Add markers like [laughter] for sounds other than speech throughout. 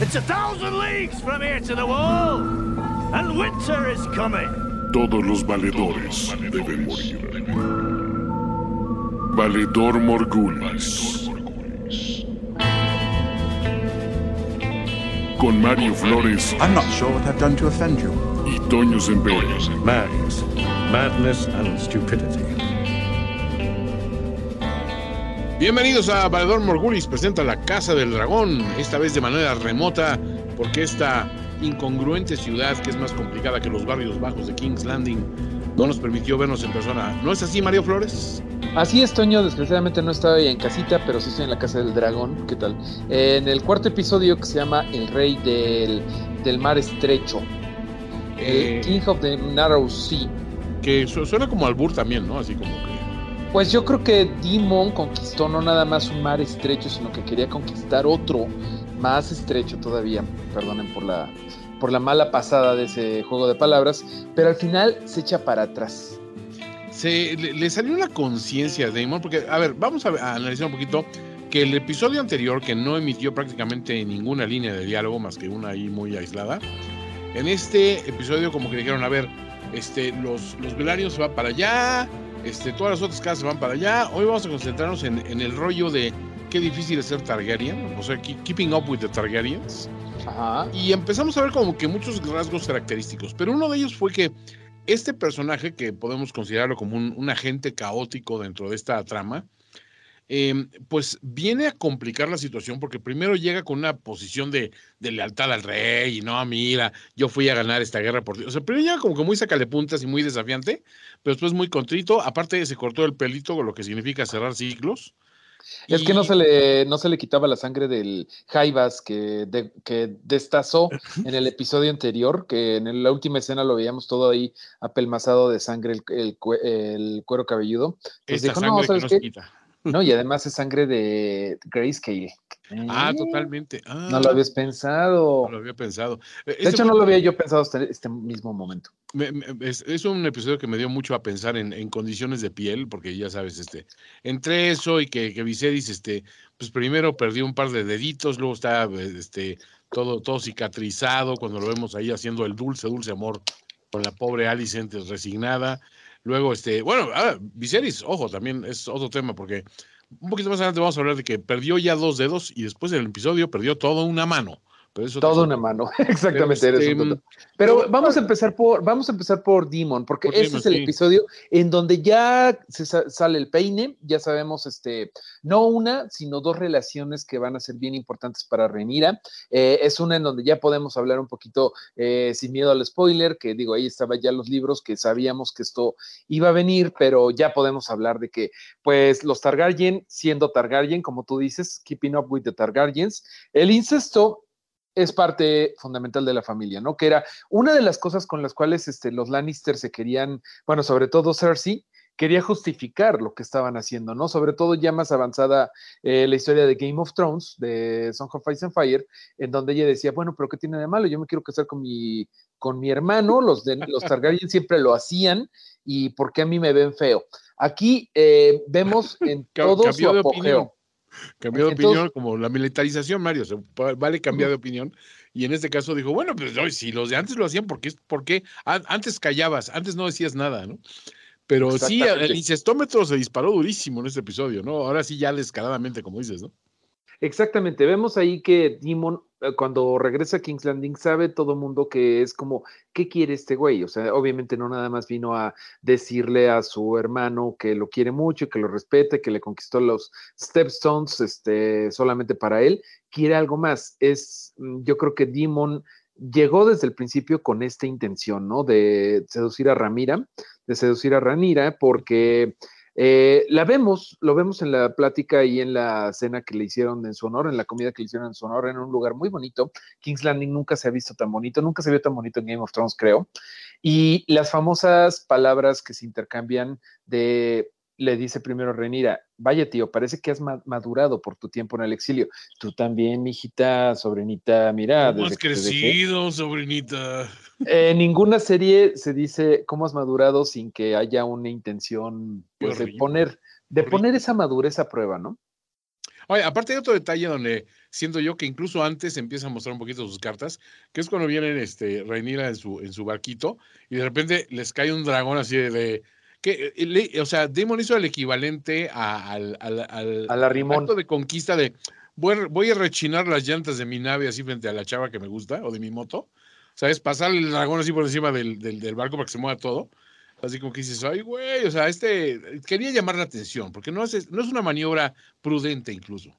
It's a thousand leagues from here to the wall, and winter is coming. Todos los valedores deben morir. Valedor Morgulis. Con Mario Flores I'm not sure what I've done to offend you. y Toño Semper. Madness. Madness and stupidity. Bienvenidos a Valedor Morgulis, presenta La Casa del Dragón, esta vez de manera remota, porque esta incongruente ciudad, que es más complicada que los barrios bajos de King's Landing, no nos permitió vernos en persona. ¿No es así, Mario Flores? Así es, Toño. Desgraciadamente no estaba en casita, pero sí estoy en la casa del dragón. ¿Qué tal? En el cuarto episodio que se llama El Rey del, del Mar Estrecho. Eh, King of the Narrow Sea. que su- suena como albur también, ¿no? Así como que... Pues yo creo que Demon conquistó no nada más un mar estrecho, sino que quería conquistar otro más estrecho todavía. Perdonen por la, por la mala pasada de ese juego de palabras, pero al final se echa para atrás. Se, le, salió una conciencia de Damon, porque, a ver, vamos a, a analizar un poquito que el episodio anterior, que no emitió prácticamente ninguna línea de diálogo, más que una ahí muy aislada, en este episodio como que dijeron, a ver, este, los, los Velaryon se van para allá, este, todas las otras casas se van para allá, hoy vamos a concentrarnos en, en el rollo de qué difícil es ser Targaryen, o sea, keep- keeping up with the Targaryens. Ajá. Y empezamos a ver como que muchos rasgos característicos, pero uno de ellos fue que este personaje, que podemos considerarlo como un, un agente caótico dentro de esta trama, eh, pues viene a complicar la situación porque primero llega con una posición de, de lealtad al rey y no, mira, yo fui a ganar esta guerra por ti. O sea, primero llega como que muy sacalepuntas y muy desafiante, pero después muy contrito. Aparte se cortó el pelito, lo que significa cerrar ciclos. Es que no se le, no se le quitaba la sangre del Jaivas que, de- que destazó en el episodio anterior, que en la última escena lo veíamos todo ahí apelmazado de sangre el, el cue- el cuero cabelludo. Pues esta dijo, sangre no, que ¿sabes no se quita. No, y además es sangre de Grayscale. Ah, Eh, totalmente. Ah, No lo habías pensado. no lo había pensado. De este hecho, no lo había yo pensado hasta este mismo momento. me- me- es, es un episodio que me dio mucho a pensar en, en condiciones de piel, porque ya sabes, este, entre eso y que, que Viserys, este, pues primero perdió un par de deditos, luego está este, todo, todo cicatrizado, cuando lo vemos ahí haciendo el dulce, dulce amor con la pobre Alicent resignada. Luego, este, bueno, ah, Viserys, ojo, también es otro tema, porque un poquito más adelante vamos a hablar de que perdió ya dos dedos y después en el episodio perdió toda una mano. Pero eso Todo una mano, [laughs] exactamente. Pero, eres este, un. Pero vamos a empezar por, vamos a empezar por Demon, porque Por ese Demon, es el sí. episodio en donde ya se sa- sale el peine, ya sabemos, este, no una, sino dos relaciones que van a ser bien importantes para Renira. Eh, es una en donde ya podemos hablar un poquito eh, sin miedo al spoiler, que digo, ahí estaban ya los libros que sabíamos que esto iba a venir, pero ya podemos hablar de que, pues, los Targaryen, siendo Targaryen, como tú dices, keeping up with the Targaryens, el incesto es parte fundamental de la familia, ¿no? Que era una de las cosas con las cuales este, los Lannister se querían, bueno, sobre todo Cersei, quería justificar lo que estaban haciendo, ¿no? Sobre todo ya más avanzada eh, la historia de Game of Thrones, de Song of Ice and Fire, en donde ella decía, bueno, pero ¿qué tiene de malo? Yo me quiero casar con mi, con mi hermano, los, de, los Targaryen siempre lo hacían, y ¿por qué a mí me ven feo? Aquí eh, vemos en [laughs] todo su apogeo. Cambió de Entonces- opinión, como la militarización, Mario, se vale cambiar de opinión. Y en este caso dijo, bueno, pues oye, si los de antes lo hacían, ¿por qué? ¿Por qué? An- Antes callabas, antes no decías nada, ¿no? Pero sí, el incestómetro se disparó durísimo en este episodio, ¿no? Ahora sí ya descaradamente, como dices, ¿no? Exactamente, vemos ahí que Demon eh, cuando regresa a King's Landing sabe todo el mundo que es como, ¿qué quiere este güey? O sea, obviamente no nada más vino a decirle a su hermano que lo quiere mucho y que lo respete, que le conquistó los Stepstones este, solamente para él, quiere algo más. Es, mm, yo creo que Demon llegó desde el principio con esta intención, ¿no? De seducir a Ramira, de seducir a Ranira, porque eh, la vemos, lo vemos en la plática y en la cena que le hicieron en su honor, en la comida que le hicieron en su honor, en un lugar muy bonito. King's Landing nunca se ha visto tan bonito, nunca se vio tan bonito en Game of Thrones, creo. Y las famosas palabras que se intercambian de le dice primero Renira, vaya tío, parece que has ma- madurado por tu tiempo en el exilio. Tú también, mijita, sobrinita, mira. ¿Cómo desde has que te dejé". crecido, sobrinita? [laughs] En ninguna serie se dice cómo has madurado sin que haya una intención pues, de poner, de poner esa madurez a prueba, ¿no? Oye, aparte hay otro detalle donde siento yo que incluso antes empieza a mostrar un poquito sus cartas, que es cuando vienen este Rhaenyra en su, en su barquito y de repente les cae un dragón así de... de- que, eh, le- o sea, Damon hizo el equivalente a- al, al, al- al acto de conquista de voy, a- voy a rechinar las llantas de mi nave así frente a la chava que me gusta o de mi moto. ¿Sabes? Pasar el dragón así por encima del, del, del barco para que se mueva todo. Así como que dices, ay, güey, o sea, este quería llamar la atención, porque no es, no es una maniobra prudente incluso.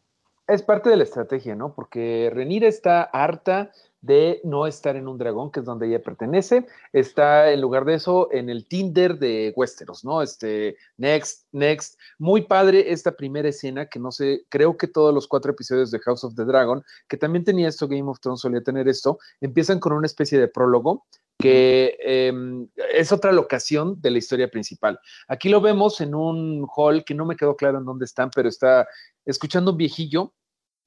Es parte de la estrategia, ¿no? Porque Renira está harta de no estar en un dragón, que es donde ella pertenece. Está, en lugar de eso, en el Tinder de Westeros, ¿no? Este, next, next. Muy padre esta primera escena, que no sé, creo que todos los cuatro episodios de House of the Dragon, que también tenía esto, Game of Thrones solía tener esto, empiezan con una especie de prólogo que eh, es otra locación de la historia principal. Aquí lo vemos en un hall que no me quedó claro en dónde están, pero está escuchando un viejillo.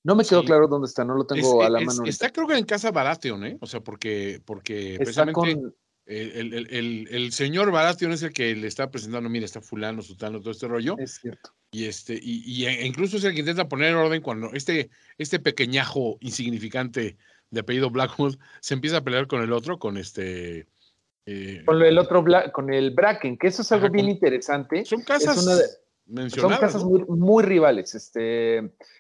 No me quedó Sí. claro dónde está, no lo tengo Es- a la es- mano. ahorita. está creo que en casa Baratheon, ¿eh? O sea, porque, porque Está precisamente con, el, el- el- señor Baratheon es el que le está presentando, mira, está fulano, sutano, todo este rollo. es cierto. Y este, y, y e- incluso es el que intenta poner orden cuando este, este pequeñajo insignificante de apellido Blackwood se empieza a pelear con el otro, con este. eh, Con el otro, con el Bracken, que eso es algo Ajá, bien con- interesante. son casas una de- mencionadas. Son casas muy, muy rivales. Este,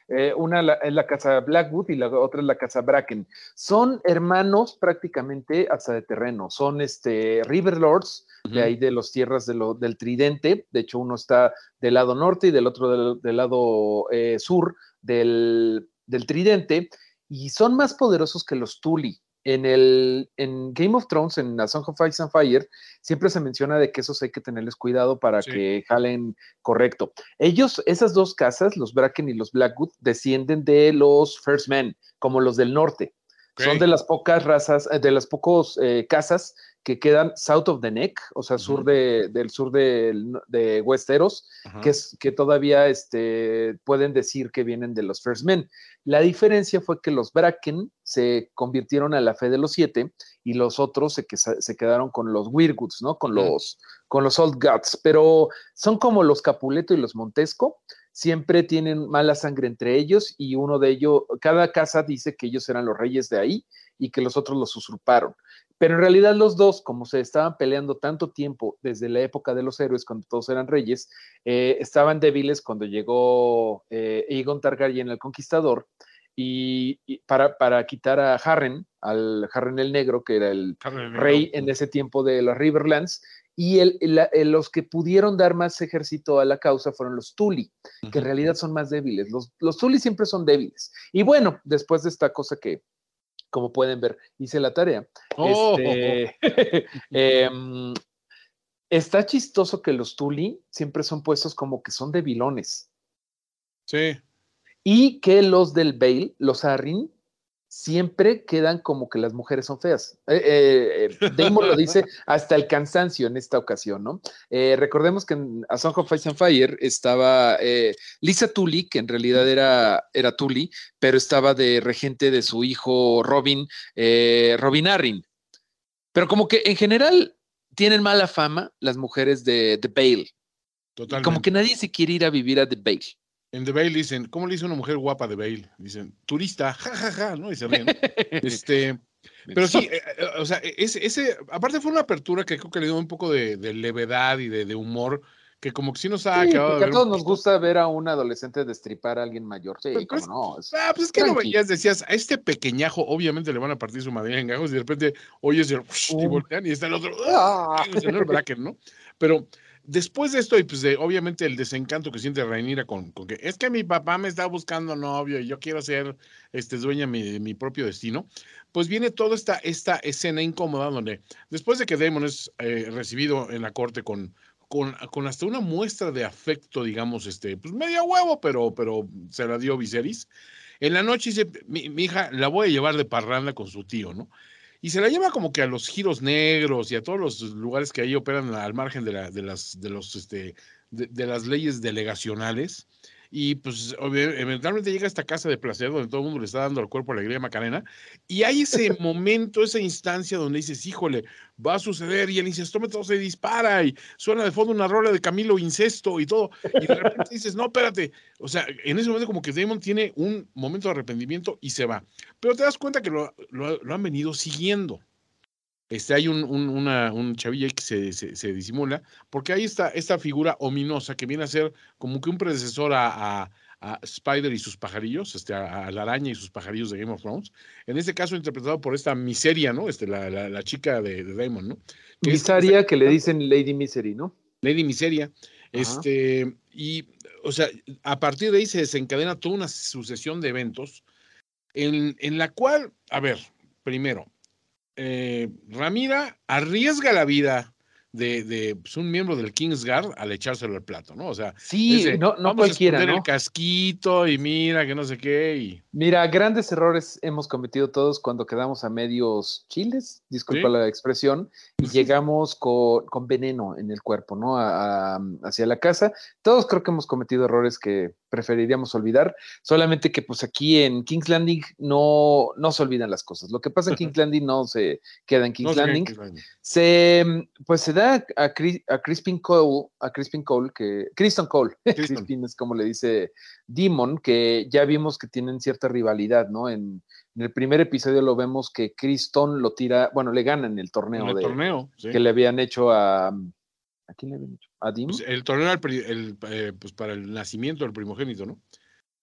eh, una la- es la casa Blackwood y la otra es la casa Bracken. Son hermanos prácticamente hasta de terreno. Son este, River Lords, de ahí de las tierras de lo- del Tridente. De hecho, uno está del lado norte y del otro del, del lado eh, sur del, del Tridente. Y son más poderosos que los Tully. En, el, en Game of Thrones, en A Song of Ice and Fire, siempre se menciona de que esos hay que tenerles cuidado para Sí. que jalen correcto. Ellos, esas dos casas, los Bracken y los Blackwood, descienden de los First Men, como los del norte. Son de las pocas razas, de las pocos eh, casas que quedan south of the neck, o sea, sur de, del sur del- de Westeros, Ajá. que, es, que todavía este, pueden decir que vienen de los First Men. La diferencia fue que los Bracken se convirtieron a la fe de los siete y los otros se, que- se quedaron con los Weirwoods, ¿no? Con los, con los Old Gods, pero son como los Capuleto y los Montesco, siempre tienen mala sangre entre ellos y uno de ellos, cada casa dice que ellos eran los reyes de ahí y que los otros los usurparon. Pero en realidad los dos, como se estaban peleando tanto tiempo desde la época de los héroes, cuando todos eran reyes, eh, estaban débiles cuando llegó eh, Aegon Targaryen el Conquistador y, y para, para quitar a Harren, al Harren el Negro, que era el rey en ese tiempo de las Riverlands, y el- la- el- los que pudieron dar más ejército a la causa fueron los Tully, que en realidad son más débiles. Los, los Tully siempre son débiles. Y bueno, después de esta cosa que, como pueden ver, hice la tarea. Oh, este, [laughs] em, está chistoso que los Tully siempre son puestos como que son debilones. sí. Y que los del Bale, los Arryn, siempre quedan como que las mujeres son feas. Eh, eh, eh, Damon lo dice [laughs] hasta el cansancio en esta ocasión, ¿no? Eh, recordemos que en A Song of Ice and Fire estaba Lisa Tully, que en realidad era, era Tully, pero estaba de regente de su hijo Robin, Robin Arryn. Pero como que en general tienen mala fama las mujeres de The Bale. Totalmente. Como que nadie se quiere ir a vivir a The Bale. En The Bale dicen, ¿cómo le hizo una mujer guapa de Bale? Dicen, turista, jajaja, ja, ja", ¿no? Y se ríen. [laughs] este, pero sí, eh, eh, o sea, ese, ese, aparte fue una apertura que creo que le dio un poco de, de levedad y de, de humor, que como que sí nos ha Sí, acabado de porque a ver todos nos gusta ver a un adolescente destripar a alguien mayor. Sí, Pero cómo es- no. es- Ah, pues es que lo Tranqui. veías, decías, a este pequeñajo obviamente le van a partir su madre en gajos y de repente oyes el y Um. voltean y está el otro, Ah. [laughs] el señor Bracken, ¿no? Pero después de esto y pues de obviamente el desencanto que siente Rhaenyra con, con que es que mi papá me está buscando novio y yo quiero ser este dueña de mi propio destino, pues viene toda esta, esta escena incómoda donde después de que Daemon es eh, recibido en la corte con con, con hasta una muestra de afecto, digamos, este, pues media huevo, pero, pero se la dio Viserys. En la noche dice, mi, mi hija la voy a llevar de parranda con su tío, ¿no? Y se la lleva como que a los giros negros y a todos los lugares que ahí operan al margen de, la, de las, de, los, este, de, de las leyes delegacionales. Y pues eventualmente llega a esta casa de placer donde todo el mundo le está dando al cuerpo alegría a Macarena y hay ese momento, esa instancia donde dices, híjole, va a suceder y el incestómetro se dispara y suena de fondo una rola de Camilo Incesto y todo y de repente dices, no, espérate, o sea, en ese momento como que Damon tiene un momento de arrepentimiento y se va, pero te das cuenta que lo, lo- lo han venido siguiendo. Este, hay un, un, una, un chavillo ahí que se, se, se disimula, porque hay esta, esta figura ominosa que viene a ser como que un predecesor a, a- a Spider y sus pajarillos, este, a, a la araña y sus pajarillos de Game of Thrones. En este caso interpretado por esta miseria, ¿no? Este, la, la, la chica de, de Damon, ¿no? Que es- Misaria, que le dicen Lady Misery, ¿no? Lady Miseria. Este, y, o sea, a partir de ahí se desencadena toda una sucesión de eventos en, en la cual, a ver, primero, eh, Ramira arriesga la vida de, de pues, un miembro del Kingsguard al echárselo al plato, ¿no? O sea, Sí, ese, no, no vamos cualquiera, a esconder ¿no? el casquito y mira que no sé qué y Mira, grandes errores hemos cometido todos cuando quedamos a medios chiles, disculpa Sí. la expresión, y [laughs] llegamos con, con veneno en el cuerpo, ¿no? A- a- hacia la casa. Todos creo que hemos cometido errores que preferiríamos olvidar, solamente que pues aquí en King's Landing no, no se olvidan las cosas. Lo que pasa en King's [laughs] Landing no se queda en King's no sé qué- Landing. qué- Se, pues se da a, Cri- a Crispin Cole, a Crispin Cole, que, Kristen Cole, [laughs] Kristen. Crispin es como le dice Demon, que ya vimos que tienen cierta rivalidad, ¿no? En, en el primer episodio lo vemos que Criston lo tira, bueno, le gana en el torneo, en el de, torneo, sí. que le habían hecho a, ¿a quién le habían hecho? ¿A Demon? Pues, el torneo el, eh, pues, para el nacimiento del primogénito, ¿no?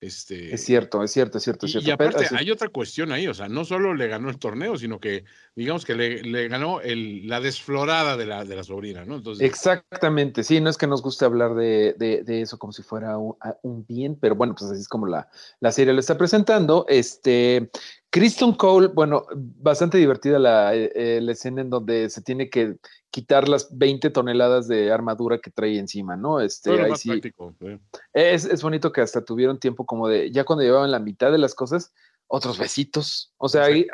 Este, es cierto, es cierto, es cierto, es Y, cierto. y Pero aparte así- hay otra cuestión ahí, o sea, no solo le ganó el torneo, sino que digamos que le, le ganó el, la desflorada de la, de la sobrina, ¿no? Entonces, Exactamente, sí, no es que nos guste hablar de, de- de eso como si fuera un, un bien, pero bueno, pues así es como la, la serie lo está presentando. Este, Kristen Cole, bueno, bastante divertida la, eh, la escena en donde se tiene que quitar las 20 toneladas de armadura que trae encima, ¿no? Este, ahí más sí, práctico. ¿eh? es, es bonito que hasta tuvieron tiempo como de, ya cuando llevaban la mitad de las cosas, otros besitos. O sea, ahí-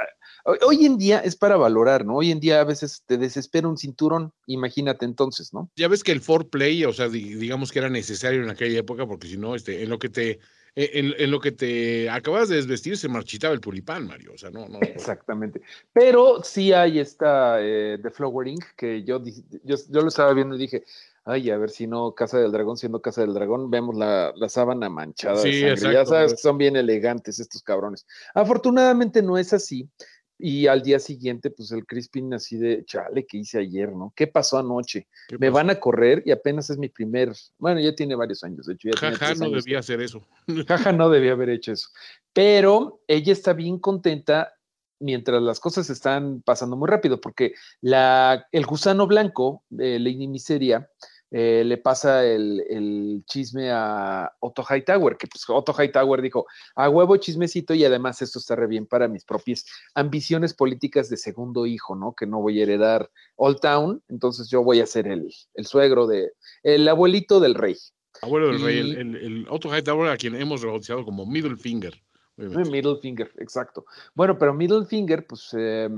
hoy, en día es para valorar, ¿no? Hoy en día a veces te desespera un cinturón, imagínate entonces, ¿no? Ya ves que el foreplay, o sea, di- digamos que era necesario en aquella época, porque si no, este, en lo que te, en, en lo que te acabas de desvestir se marchitaba el tulipán, Mario. O sea, no, no. Exactamente. Pero sí hay esta eh, de Flowering que yo, yo, yo lo estaba viendo y dije, ay, a ver si no Casa del Dragón, siendo Casa del Dragón, vemos la, la sábana manchada Sí, de sangre. Ya exacto, sabes pero- que son bien elegantes estos cabrones. Afortunadamente no es así. Y al día siguiente, pues el Crispin así de, chale, ¿qué hice ayer, no? ¿Qué pasó anoche? ¿Qué Me pasó? van a correr y apenas es mi primer, bueno, ya tiene varios años, de hecho. Ya Jaja, no años debía hacer eso. Jaja, no debía haber hecho eso. Pero ella está bien contenta mientras las cosas están pasando muy rápido, porque la, el gusano blanco, eh, Lady Miseria, eh, le pasa el, el chisme a Otto Hightower, que pues Otto Hightower dijo, a huevo chismecito y además esto está re bien para mis propias ambiciones políticas de segundo hijo, ¿no? Que no voy a heredar Old Town, entonces yo voy a ser el, el suegro de, el abuelito del rey. Abuelo del rey, el, el, el Otto Hightower, a quien hemos rebautizado como Middle Finger. obviamente. Middle finger, exacto. Bueno, pero middle finger, pues, eh,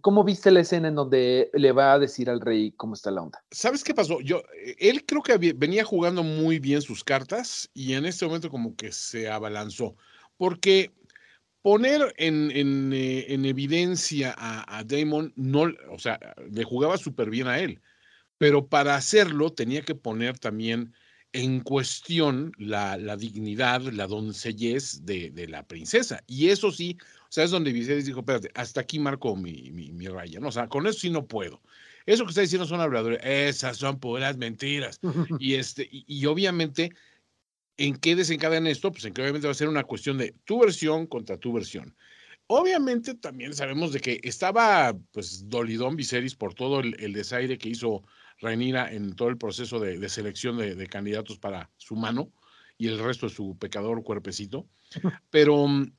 ¿cómo viste la escena en donde le va a decir al rey cómo está la onda? ¿Sabes qué pasó? Yo, eh, él creo que venía jugando muy bien sus cartas y en este momento como que se abalanzó. Porque poner en, eh, en evidencia a, a Damon, no, o sea, le jugaba súper bien a él, pero para hacerlo tenía que poner también en cuestión la, la dignidad, la doncellez de, de la princesa. Y eso sí, o sea, es donde Viserys dijo, espérate, hasta aquí marco mi, mi, mi raya, ¿no? O sea, con eso sí no puedo. Eso que está diciendo son habladores, esas son puras mentiras. [laughs] Y, este, y, y obviamente, ¿en qué desencadena esto? Pues en que obviamente va a ser una cuestión de tu versión contra tu versión. Obviamente también sabemos de que estaba pues dolidón Viserys por todo el, el desaire que hizo Rhaenyra en todo el proceso de, de selección de, de candidatos para su mano y el resto de su pecador cuerpecito. [laughs] Pero mm,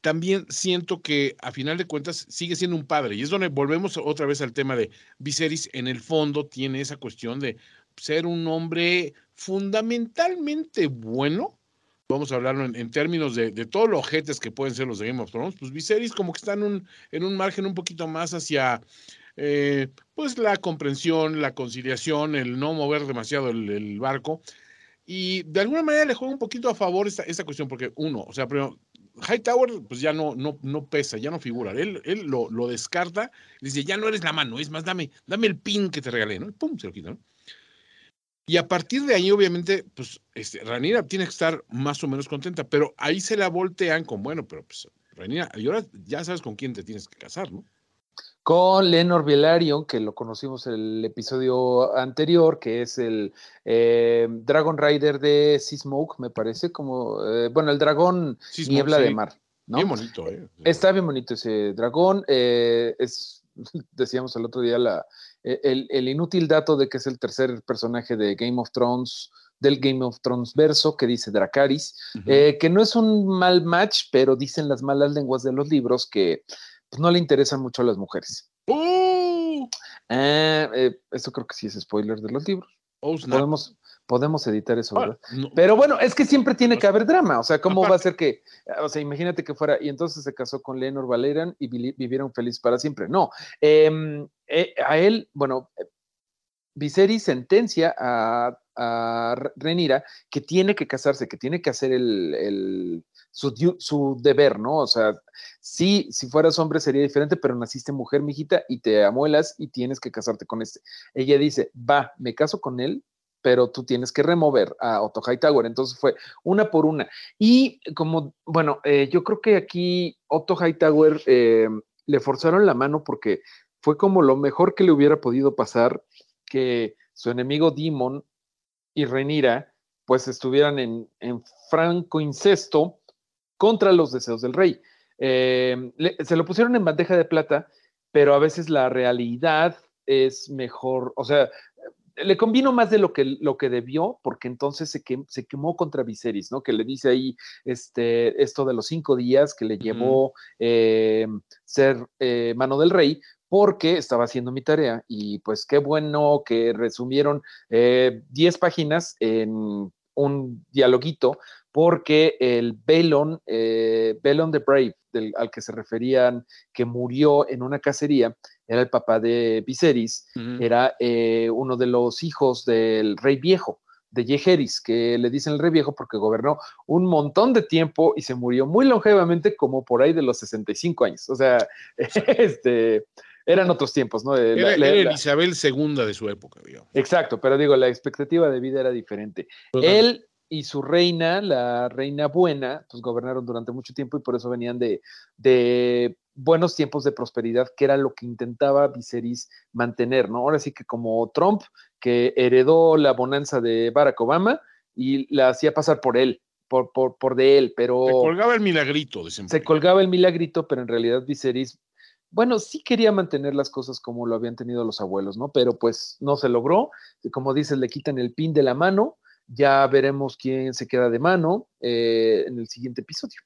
también siento que a final de cuentas sigue siendo un padre. Y es donde volvemos otra vez al tema de Viserys en el fondo tiene esa cuestión de ser un hombre fundamentalmente bueno, vamos a hablarlo en, en términos de, de todos los ojetes que pueden ser los de Game of Thrones, pues Viserys como que está en un, en un margen un poquito más hacia eh, pues la comprensión, la conciliación, el no mover demasiado el, el barco. Y de alguna manera le juega un poquito a favor esta, esta cuestión, porque uno, o sea, primero, Hightower pues ya no, no, no pesa, ya no figura. Él, él lo, lo descarta, dice, ya no eres la mano, es más, dame, dame el pin que te regalé, ¿no? Y pum, se lo quita, ¿no? Y a partir de ahí, obviamente, pues, este, Ranira tiene que estar más o menos contenta, pero ahí se la voltean con, bueno, pero pues, Ranira, y ahora ya sabes con quién te tienes que casar, ¿no? Con Lenor Velaryon, que lo conocimos en el episodio anterior, que es el eh, Dragon Rider de Seasmoke, me parece, como, eh, bueno, el dragón Seasmoke, niebla sí. de mar. ¿no? Bien bonito, ¿eh? Está bien bonito ese dragón. eh, es, [laughs] decíamos el otro día, la, el, el inútil dato de que es el tercer personaje de Game of Thrones, del Game of Thrones verso, que dice Dracaris, eh, que no es un mal match, pero dicen las malas lenguas de los libros que pues, no le interesan mucho a las mujeres. ¡Oh! Eh, esto creo que sí es spoiler de los libros. Oh. Podemos, podemos editar eso, Ah, ¿verdad? no, Pero bueno, es que siempre tiene que haber drama. O sea, ¿cómo va a ser que, o sea, imagínate que fuera, y entonces se casó con Leonor Valerian y vivieron feliz para siempre? No. Em, eh, a él, bueno, eh, Viserys sentencia a, a Re- Rhaenyra que tiene que casarse, que tiene que hacer el, el- su, deber, ¿no? O sea, sí, si fueras hombre sería diferente, pero naciste mujer, mijita, y te amuelas y tienes que casarte con este. Ella dice, va, me caso con él, pero tú tienes que remover a Otto Hightower. Entonces fue una por una. Y como, bueno, eh, yo creo que aquí Otto Hightower eh, le forzaron la mano porque fue como lo mejor que le hubiera podido pasar que su enemigo Demon y Renira pues estuvieran en, en franco incesto contra los deseos del rey. Eh, le- se lo pusieron en bandeja de plata, pero a veces la realidad es mejor, o sea, le convino más de lo que, lo que debió, porque entonces se, quem- se quemó contra Viserys, ¿no? Que le dice ahí este, esto de los cinco días que le llevó eh, ser eh, mano del rey, porque estaba haciendo mi tarea. Y pues qué bueno que resumieron eh, 10 páginas en un dialoguito, porque el Balon, eh, Balon the Brave, del, al que se referían, que murió en una cacería, era el papá de Viserys, era eh, uno de los hijos del rey viejo, de Yeheris, que le dicen el rey viejo porque gobernó un montón de tiempo y se murió muy longevamente, como por ahí de los 65 años. O sea, [laughs] este, eran otros tiempos, ¿no? La- Era, la- era la- Isabel II de su época, digamos. exacto, pero digo, la expectativa de vida era diferente. Él y su reina, la reina buena, pues gobernaron durante mucho tiempo y por eso venían de, de buenos tiempos de prosperidad, que era lo que intentaba Viserys mantener, ¿no? Ahora sí que como Trump, que heredó la bonanza de Barack Obama y la hacía pasar por él, por, por, por de él, pero Se colgaba el milagrito, dicen. se colgaba el milagrito, pero en realidad Viserys, bueno, sí quería mantener las cosas como lo habían tenido los abuelos, ¿no? Pero pues no se logró. Como dices, le quitan el pin de la mano. Ya veremos quién se queda de mano eh, en el siguiente episodio.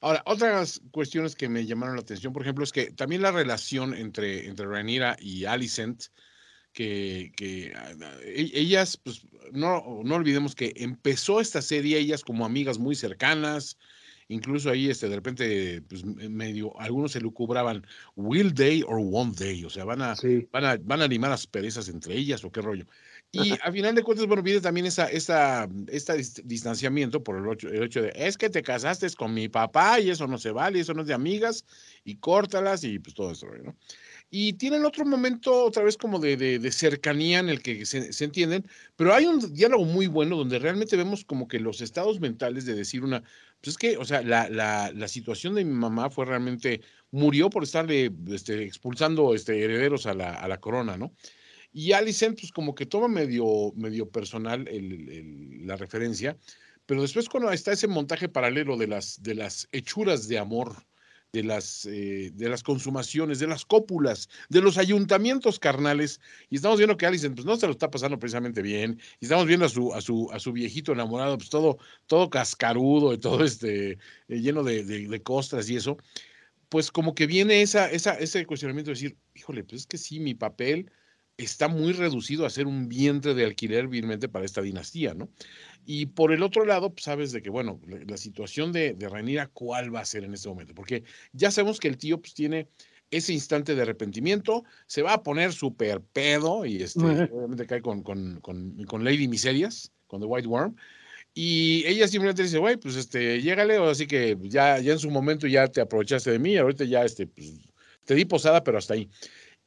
Ahora, otras cuestiones que me llamaron la atención, por ejemplo, es que también la relación entre, entre Rhaenyra y Alicent, que, que ah, e- ellas, pues no, no olvidemos que empezó esta serie ellas como amigas muy cercanas, incluso ahí este, de repente, pues medio, algunos se lucubraban, will they or won't they, o sea, van a, Sí. van a, van a perezas entre ellas o qué rollo. Y a final de cuentas, bueno, viene también esa, esa, esta dis- distanciamiento por el hecho, el hecho de, es que te casaste con mi papá y eso no se vale, eso no es de amigas, y córtalas y pues todo eso, ¿no? Y tienen otro momento otra vez como de, de, de cercanía en el que se, se, entienden, pero hay un diálogo muy bueno donde realmente vemos como que los estados mentales de decir una, pues es que, o sea, la, la, la situación de mi mamá fue realmente, murió por estarle este, expulsando este, herederos a la, a la corona, ¿no? Y Alicent, pues como que toma medio, medio personal el, el, la referencia, pero después cuando está ese montaje paralelo de las, de las hechuras de amor, de las, eh, de las consumaciones, de las cópulas, de los ayuntamientos carnales, y estamos viendo que Alicent pues no se lo está pasando precisamente bien, y estamos viendo a su, a su, a su viejito enamorado, pues todo, todo cascarudo y todo este, eh, lleno de, de, de costras y eso, pues como que viene esa, esa, ese cuestionamiento de decir, híjole, pues es que sí, mi papel está muy reducido a ser un vientre de alquiler vilmente para esta dinastía, ¿no? Y por el otro lado, pues sabes de que, bueno, la, la situación de, de Rhaenyra, ¿cuál va a ser en este momento? Porque ya sabemos que el tío, pues tiene ese instante de arrepentimiento, se va a poner súper pedo y este, obviamente cae con, con, con, con Lady Miserias, con The White Worm. Y ella simplemente dice, güey, pues este, llégale, o así que ya, ya en su momento ya te aprovechaste de mí, ahorita ya este, pues, te di posada, pero hasta ahí.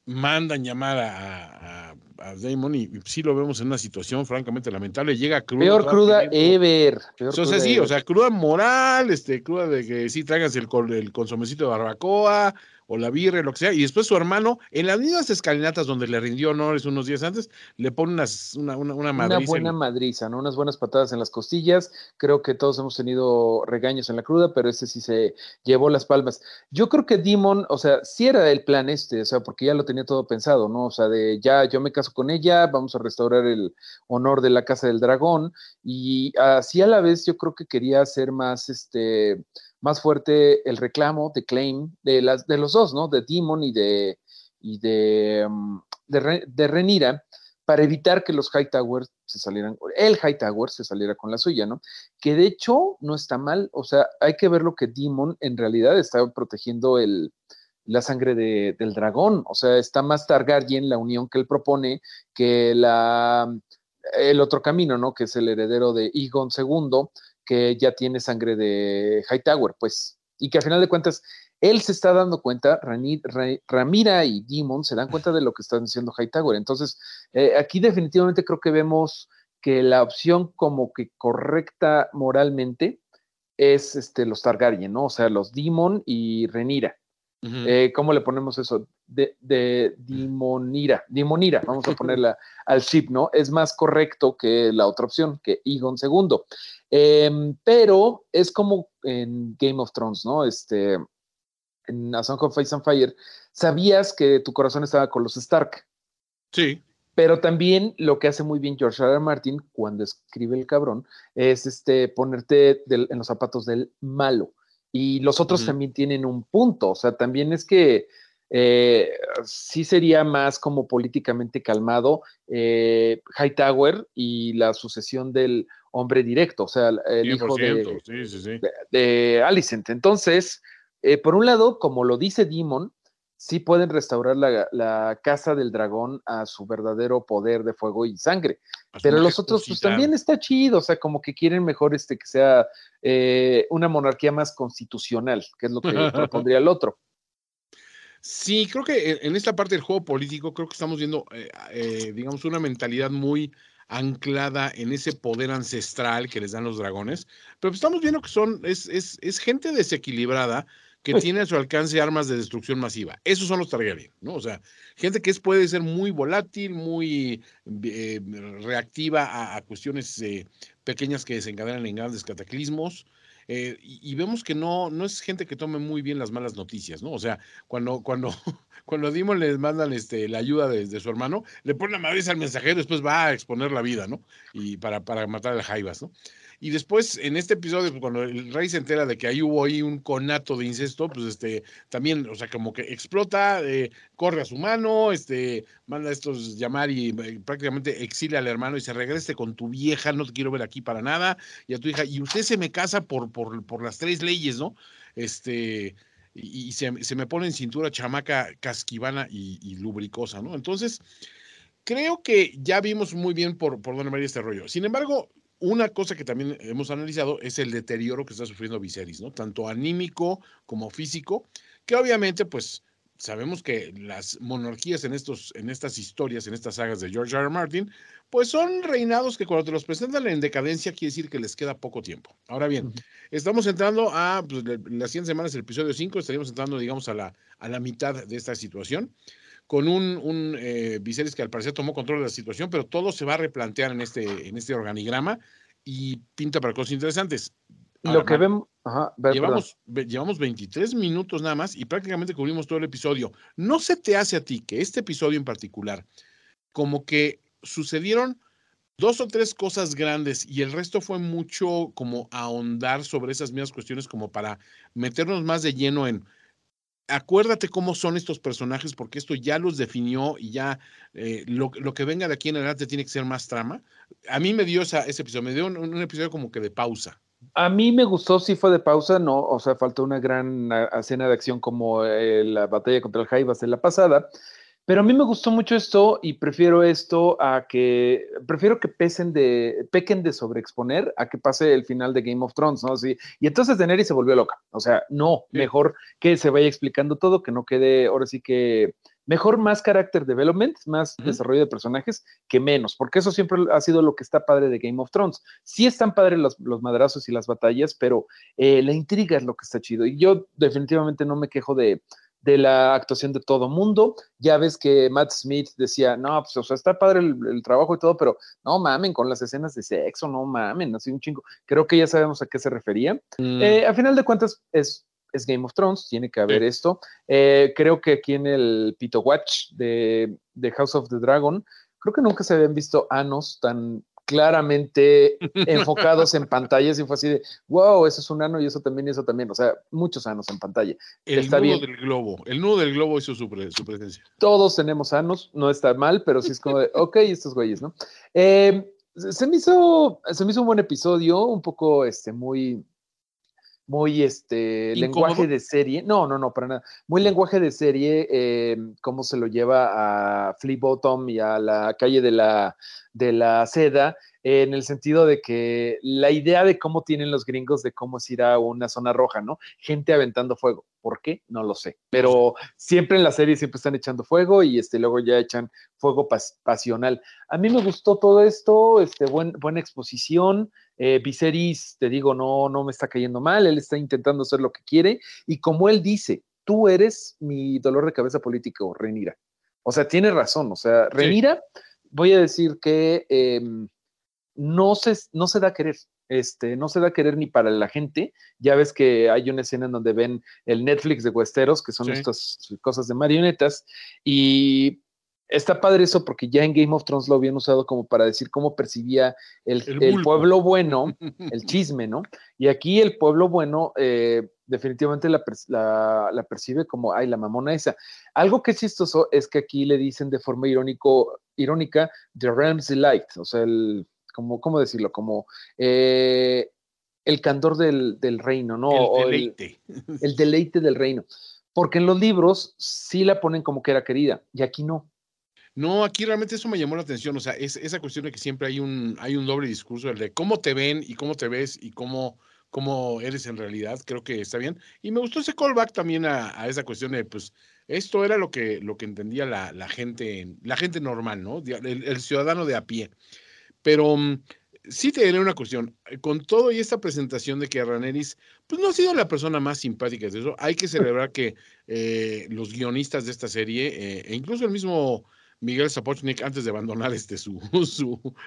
Mandan llamar a, a, a Damon y, y sí lo vemos en una situación francamente lamentable. Llega crudo. Peor cruda ever. peor O sea, cruda sí, o sea, cruda moral, este, cruda de que sí traigas el, el consomecito de barbacoa o la birra, lo que sea, y después su hermano, en las mismas escalinatas donde le rindió honores unos días antes, le pone unas, una, una, una Una madriza buena en- madriza, ¿no? Unas buenas patadas en las costillas. Creo que todos hemos tenido regaños en la cruda, pero este sí se llevó las palmas. Yo creo que Demon, o sea, sí era el plan este, o sea, porque ya lo tenía todo pensado, ¿no? O sea, de ya yo me caso con ella, vamos a restaurar el honor de la Casa del Dragón, y así a la vez yo creo que quería hacer más, este, más fuerte el reclamo de Claim de, las, de los dos, ¿no? De Demon y de, y de, mm, de, Re- de Renira para evitar que los Hightowers se salieran, el Hightower se saliera con la suya, ¿no? Que de hecho no está mal, o sea, hay que ver lo que Demon en realidad está protegiendo el, la sangre de- del dragón, o sea, está más Targaryen la unión que él propone que la, el otro camino, ¿no? Que es el heredero de Egon II, que ya tiene sangre de Hightower, pues, y que a final de cuentas él se está dando cuenta, Rani- Ra- Ramira y Demon se dan cuenta de lo que están diciendo Hightower. Entonces, eh, aquí definitivamente creo que vemos que la opción como que correcta moralmente es este, los Targaryen, ¿no? O sea, los Demon y Renira. Eh, ¿Cómo le ponemos eso? De, de Dimonira, Dimonira, vamos a ponerla al ship, ¿no? Es más correcto que la otra opción, que Egon II. Em, pero es como en Game of Thrones, ¿no? Este, en A Song of Ice and Fire, sabías que tu corazón estaba con los Stark, Sí, pero también lo que hace muy bien George R. R. Martin cuando escribe el cabrón es este, ponerte del- en los zapatos del malo. Y los otros también tienen un punto. O sea, también es que eh, sí sería más como políticamente calmado eh, Hightower y la sucesión del hombre directo, o sea, el hijo de, 100%, sí, sí, sí. de, de Alicent. Entonces, eh, por un lado, como lo dice Demon, sí pueden restaurar la, la casa del dragón a su verdadero poder de fuego y sangre. Pero los otros, pues también está chido, o sea, como que quieren mejor este que sea eh, una monarquía más constitucional, que es lo que [laughs] propondría el otro. Sí, creo que en- esta parte del juego político, creo que estamos viendo, eh, eh, digamos, una mentalidad muy anclada en ese poder ancestral que les dan los dragones, pero pues estamos viendo que son, es, es, es gente desequilibrada que Pues tiene a su alcance armas de destrucción masiva. Esos son los Targaryen, ¿no? O sea, gente que es, puede ser muy volátil, muy eh, reactiva a, a cuestiones eh, pequeñas que desencadenan en grandes cataclismos. Eh, y, vemos que no, no es gente que tome muy bien las malas noticias, ¿no? O sea, cuando, cuando, [laughs] cuando Dimon les mandan este, la ayuda de, su hermano, le ponen la madriz al mensajero, después va a exponer la vida, ¿no? Y para, para matar a Jaivas, ¿no? Y después, en este episodio, cuando el rey se entera de que ahí hubo ahí un conato de incesto, pues este, también, o sea, como que explota, eh, corre a su mano, este, manda a estos llamar y eh, prácticamente exilia al hermano y se regrese con tu vieja, no te quiero ver aquí para nada, y a tu hija, y usted se me casa por, por, por las tres leyes, ¿no? Este, y, se, se me pone en cintura chamaca casquivana y, lubricosa, ¿no? Entonces, creo que ya vimos muy bien por, por dónde va a ir este rollo. Sin embargo, una cosa que también hemos analizado es el deterioro que está sufriendo Viserys, ¿no? Tanto anímico como físico, que obviamente, pues, sabemos que las monarquías en, estos, en estas historias, en estas sagas de George R. R. Martin, pues son reinados que cuando te los presentan en decadencia quiere decir que les queda poco tiempo. Ahora bien, estamos entrando a, pues, la- las 100 semanas, el episodio 5, estaríamos entrando, digamos, a la, a la mitad de esta situación con un, un eh, que al parecer tomó control de la situación, pero todo se va a replantear en este, en este organigrama y pinta para cosas interesantes. Ahora, Lo que vemos, ajá. Llevamos, ve- llevamos 23 minutos nada más y prácticamente cubrimos todo el episodio. ¿No se te hace a ti que este episodio en particular, como que sucedieron dos o tres cosas grandes y el resto fue mucho como ahondar sobre esas mismas cuestiones como para meternos más de lleno en acuérdate cómo son estos personajes porque esto ya los definió y ya eh, lo, que venga de aquí en adelante tiene que ser más trama. A mí me dio esa, ese episodio, me dio un, episodio como que de pausa. A mí me gustó, sí fue de pausa, no, o sea, faltó una gran escena de acción como eh, la batalla contra el Jaivas de la pasada, Pero a mí me gustó mucho esto y prefiero esto a que, prefiero que pesen de, pequen de sobreexponer a que pase el final de Game of Thrones, ¿no? Sí, y entonces Daenerys se volvió loca. O sea, no, mejor que se vaya explicando todo, que no quede, ahora sí que, mejor más character development, más desarrollo de personajes que menos, porque eso siempre ha sido lo que está padre de Game of Thrones. Sí están padres los, los madrazos y las batallas, pero eh, la intriga es lo que está chido. Y yo definitivamente no me quejo de de la actuación de todo mundo. Ya ves que Matt Smith decía, no, pues, o sea, está padre el, trabajo y todo, pero no mamen con las escenas de sexo, no mamen, así un chingo. Creo que ya sabemos a qué se refería. Mm. Eh, a final de cuentas, es, es Game of Thrones, tiene que haber esto. Eh, creo que aquí en el Pito Watch de, de House of the Dragon, creo que nunca se habían visto anos tan claramente [laughs] enfocados en pantallas y fue así de, wow, eso es un ano y eso también y eso también, o sea, muchos anos en pantalla. El está nudo del globo, el nudo del globo hizo su, presencia. Todos tenemos anos, no está mal, pero sí es como de, ok, estos güeyes, ¿no? Eh, se me hizo, se me hizo un buen episodio, un poco, este, muy, muy este lenguaje de serie. No, no, no, para nada. Muy lenguaje de serie, eh, cómo se lo lleva a Flea Bottom y a la calle de la, de la seda, en el sentido de que la idea de cómo tienen los gringos de cómo es ir a una zona roja, ¿no? Gente aventando fuego. ¿Por qué? No lo sé. Pero siempre en la serie siempre están echando fuego y este, luego ya echan fuego pasional. A mí me gustó todo esto, este, buen, buena exposición. Eh, Viserys, te digo, no, no me está cayendo mal, él está intentando hacer lo que quiere y como él dice, tú eres mi dolor de cabeza político, Renira. O sea, tiene razón, o sea, Renira, voy a decir que em, no, se, no se da a querer, este, no se da a querer ni para la gente. Ya ves que hay una escena en donde ven el Netflix de Westeros, que son estas cosas de marionetas, y está padre eso porque ya en Game of Thrones lo habían usado como para decir cómo percibía el, pueblo bueno, [laughs] el chisme, ¿no? Y aquí el pueblo bueno eh, definitivamente la, percibe como, ay, la mamona esa. Algo que es chistoso es que aquí le dicen de forma irónico, irónica, The Realms Delight, o sea, el, como, ¿cómo decirlo? Como eh, el candor del, reino, ¿no? El deleite. [laughs] el deleite del reino. Porque en los libros sí la ponen como que era querida, y aquí no. No, aquí realmente eso me llamó la atención, o sea, es esa cuestión de que siempre hay un, hay un doble discurso, el de cómo te ven y cómo te ves y cómo, cómo eres en realidad, creo que está bien. Y me gustó ese callback también a, esa cuestión de, pues, esto era lo que, lo que entendía la, la gente, la gente normal, ¿no? El, ciudadano de a pie. Pero mm, sí te diré una cuestión, con todo y esta presentación de que Raneris, pues no ha sido la persona más simpática de eso, hay que celebrar que eh, los guionistas de esta serie, eh, e incluso el mismo Miguel Zapochnik antes de abandonar este, [laughs] su,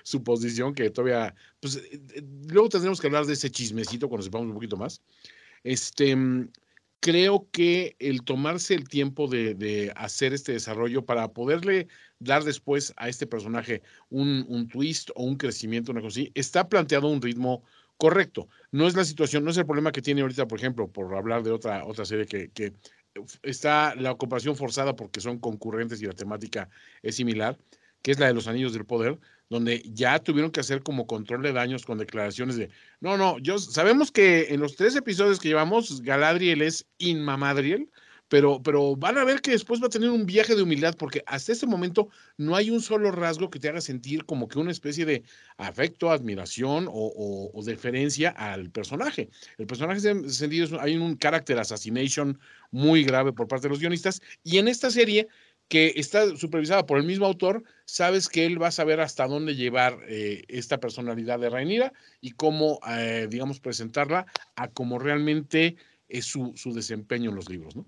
su, posición, que todavía, pues eh, eh, luego tendremos que hablar de ese chismecito cuando sepamos un poquito más. Este, mm, creo que el tomarse el tiempo de, hacer este desarrollo para poderle dar después a este personaje un, un, twist o un crecimiento, una cosa así, está planteado un ritmo correcto. No es la situación, no es el problema que tiene ahorita, por ejemplo, por hablar de otra, otra serie que, que está la ocupación forzada porque son concurrentes y la temática es similar, que es la de los anillos del poder, donde ya tuvieron que hacer como control de daños con declaraciones de, no, no, yo sabemos que en los tres episodios que llevamos, Galadriel es inmamadriel, pero, pero van a ver que después va a tener un viaje de humildad, porque hasta este momento no hay un solo rasgo que te haga sentir como que una especie de afecto, admiración o, deferencia al personaje. El personaje, en ese sentido, hay un carácter assassination muy grave por parte de los guionistas, y en esta serie que está supervisada por el mismo autor, sabes que él va a saber hasta dónde llevar eh, esta personalidad de Rainira y cómo, eh, digamos, presentarla a cómo realmente es su, su desempeño en los libros, ¿no?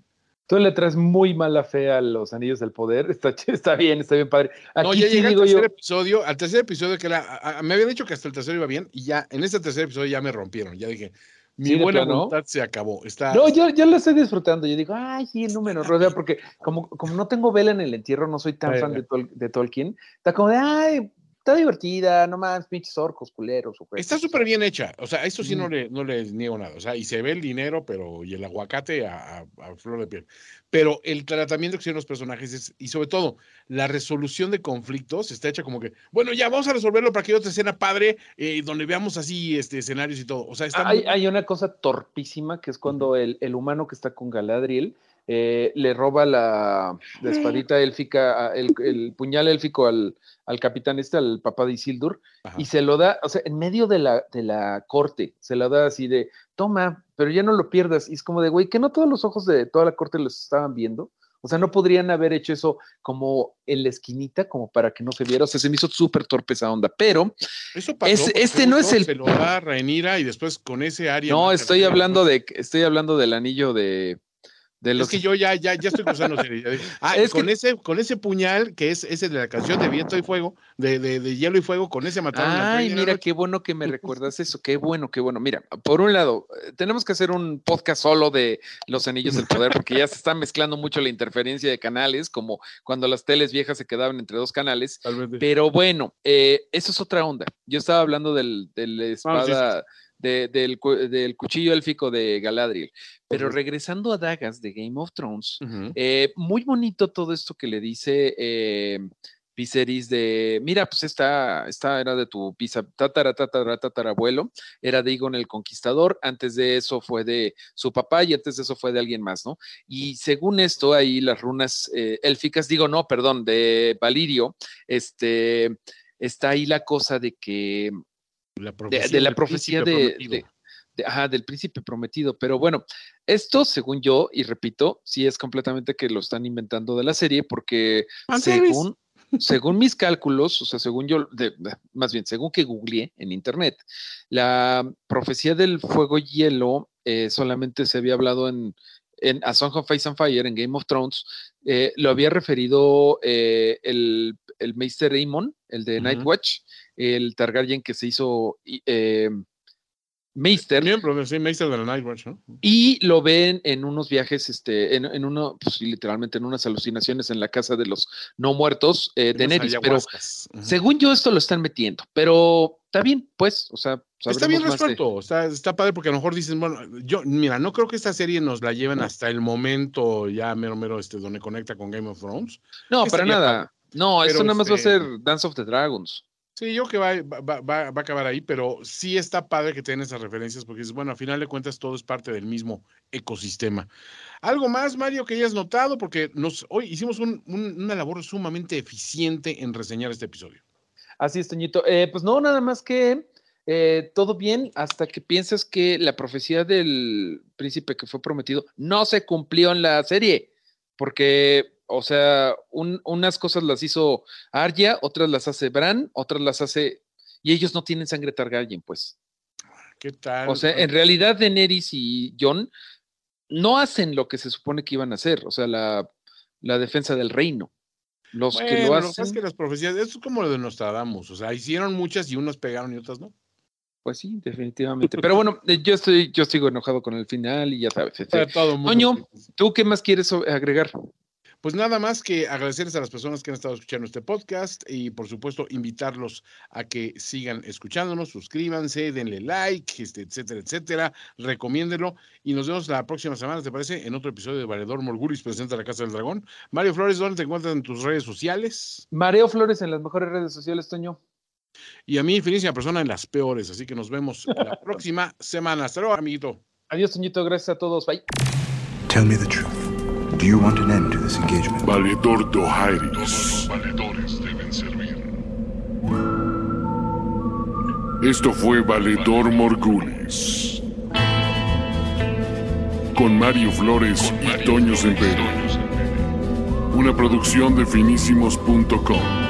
Tú le traes muy mala fe a los anillos del poder. Está, está bien, está bien padre. Aquí no, ya sí al tercer episodio, al tercer episodio que era, me habían dicho que hasta el tercero iba bien, y ya, en este tercer episodio ya me rompieron. Ya dije, mi buena voluntad se acabó. Está... No, yo, yo lo estoy disfrutando. Yo digo, ay, sí, el número, rodea, porque como, como no tengo vela en el entierro, no soy tan fan de, de Tolkien. Está como de, ay, está divertida, nomás pinches orcos, culeros. Está súper bien hecha, o sea, eso sí no, le, no le niego nada, o sea, y se ve el dinero, pero, y el aguacate a, flor de piel. Pero el tratamiento que tienen los personajes es, y sobre todo, la resolución de conflictos está hecha como que, bueno, ya vamos a resolverlo para que haya otra escena padre, eh, donde veamos así este, escenarios y todo. O sea, está hay, hay una cosa torpísima que es cuando el, el humano que está con Galadriel eh, le roba la, la espadita élfica, el, el puñal élfico al, al capitán este, al papá de Isildur, Ajá. y se lo da, o sea, en medio de la, de la corte, se lo da así de, toma, pero ya no lo pierdas. Y es como de, güey, que no todos los ojos de toda la corte los estaban viendo. O sea, no podrían haber hecho eso como en la esquinita, como para que no se viera. O sea, se me hizo súper torpe esa onda. Pero Eso pasó. Es- este no es el- Se lo da a Rhaenyra y después con ese área. no, estoy hablando de, estoy hablando del anillo de, de los. Es que yo ya, ya, ya estoy cruzando Ah, Es con, que- ese, con ese puñal, que es ese de la canción de Viento y Fuego, de, de, de Hielo y Fuego, con ese mataron Ay, la mira, qué bueno que me recuerdas eso, qué bueno, qué bueno. Mira, por un lado, eh, tenemos que hacer un podcast solo de los anillos del poder, porque ya se está mezclando mucho la interferencia de canales, como cuando las teles viejas se quedaban entre dos canales. Pero bueno, eh, eso es otra onda. Yo estaba hablando del, de la Ah, sí, espada, de- del, cu- del cuchillo élfico de Galadriel. Pero regresando a dagas de Game of Thrones, eh, muy bonito todo esto que le dice eh, Viserys de, mira, pues esta, esta era de tu pisa, tatara, tatara, tatarabuelo, era de Egon el Conquistador, antes de eso fue de su papá y antes de eso fue de alguien más, ¿no? Y según esto, ahí las runas eh, élficas, digo, no, perdón, de Valirio, este, está ahí la cosa de que La de, de la profecía de, de- de- ajá, del príncipe prometido. Pero bueno, esto, según yo, y repito, sí es completamente que lo están inventando de la serie, porque según, [laughs] según mis cálculos, o sea, según yo, más bien, según que googleé en internet, la profecía del fuego y hielo eh, solamente se había hablado en, en A Song of Ice and Fire, en Game of Thrones, eh, lo había referido eh, el, el Meister Aemon, el de. Nightwatch, el Targaryen que se hizo eh, Meister, Miembro, sí, Maester de la Nightwatch, ¿no? y lo ven en unos viajes, este, en, en uno, pues literalmente en unas alucinaciones en la casa de los no muertos eh, de Neris, pero según yo esto lo están metiendo, pero está bien, pues, o sea, Está bien más de- resuelto, está, está padre porque a lo mejor dicen, bueno, yo, mira, no creo que esta serie nos la lleven hasta el momento ya mero mero este donde conecta con Game of Thrones. No, para nada. No, esto nada más va a este, ser Dance of the Dragons. Sí, yo que va, va, va- a acabar ahí, pero sí está padre que tengan esas referencias porque es bueno, a final de cuentas todo es parte del mismo ecosistema. ¿Algo más, Mario, que hayas notado? Porque hoy hicimos un- un- una labor sumamente eficiente en reseñar este episodio. Así es, Toñito. Eh, pues no, nada más que eh, todo bien hasta que piensas que la profecía del príncipe que fue prometido no se cumplió en la serie, porque, o sea, un- unas cosas las hizo Arya, otras las hace Bran, otras las hace... Y ellos no tienen sangre Targaryen, pues. ¿Qué tal? O sea, en realidad Daenerys y Jon no hacen lo que se supone que iban a hacer, o sea, la, la defensa del reino. Los que lo lo que hacen, es que las profecías, esto es como lo de Nostradamus, o sea, hicieron muchas y unas pegaron y otras no. pues sí, definitivamente. Pero bueno, eh, yo estoy, yo sigo enojado con el final y ya sabes. este, todo mundo. Toño. ¿Tú qué más quieres agregar? Pues nada más que agradecerles a las personas que han estado escuchando este podcast y por supuesto invitarlos a que sigan escuchándonos, suscríbanse, denle like, este, etcétera, etcétera, recomiéndenlo y nos vemos la próxima semana, ¿te parece? En otro episodio de Valedor Morgulis presenta la Casa del Dragón. Mario Flores, ¿dónde te encuentras en tus redes sociales? Mareo Flores en las mejores redes sociales, Toño. Y a mí, finísima persona, en las peores, así que nos vemos la [laughs] próxima semana. Hasta luego, amiguito. Adiós, Toñito. Gracias a todos. Bye. Tell me the truth. Do you want an end to this engagement? Valedor Dohairis. valedores deben servir. Esto fue Valedor Morgulis. Con Mario Flores y Toño Sempero. Una producción de finísimos.com.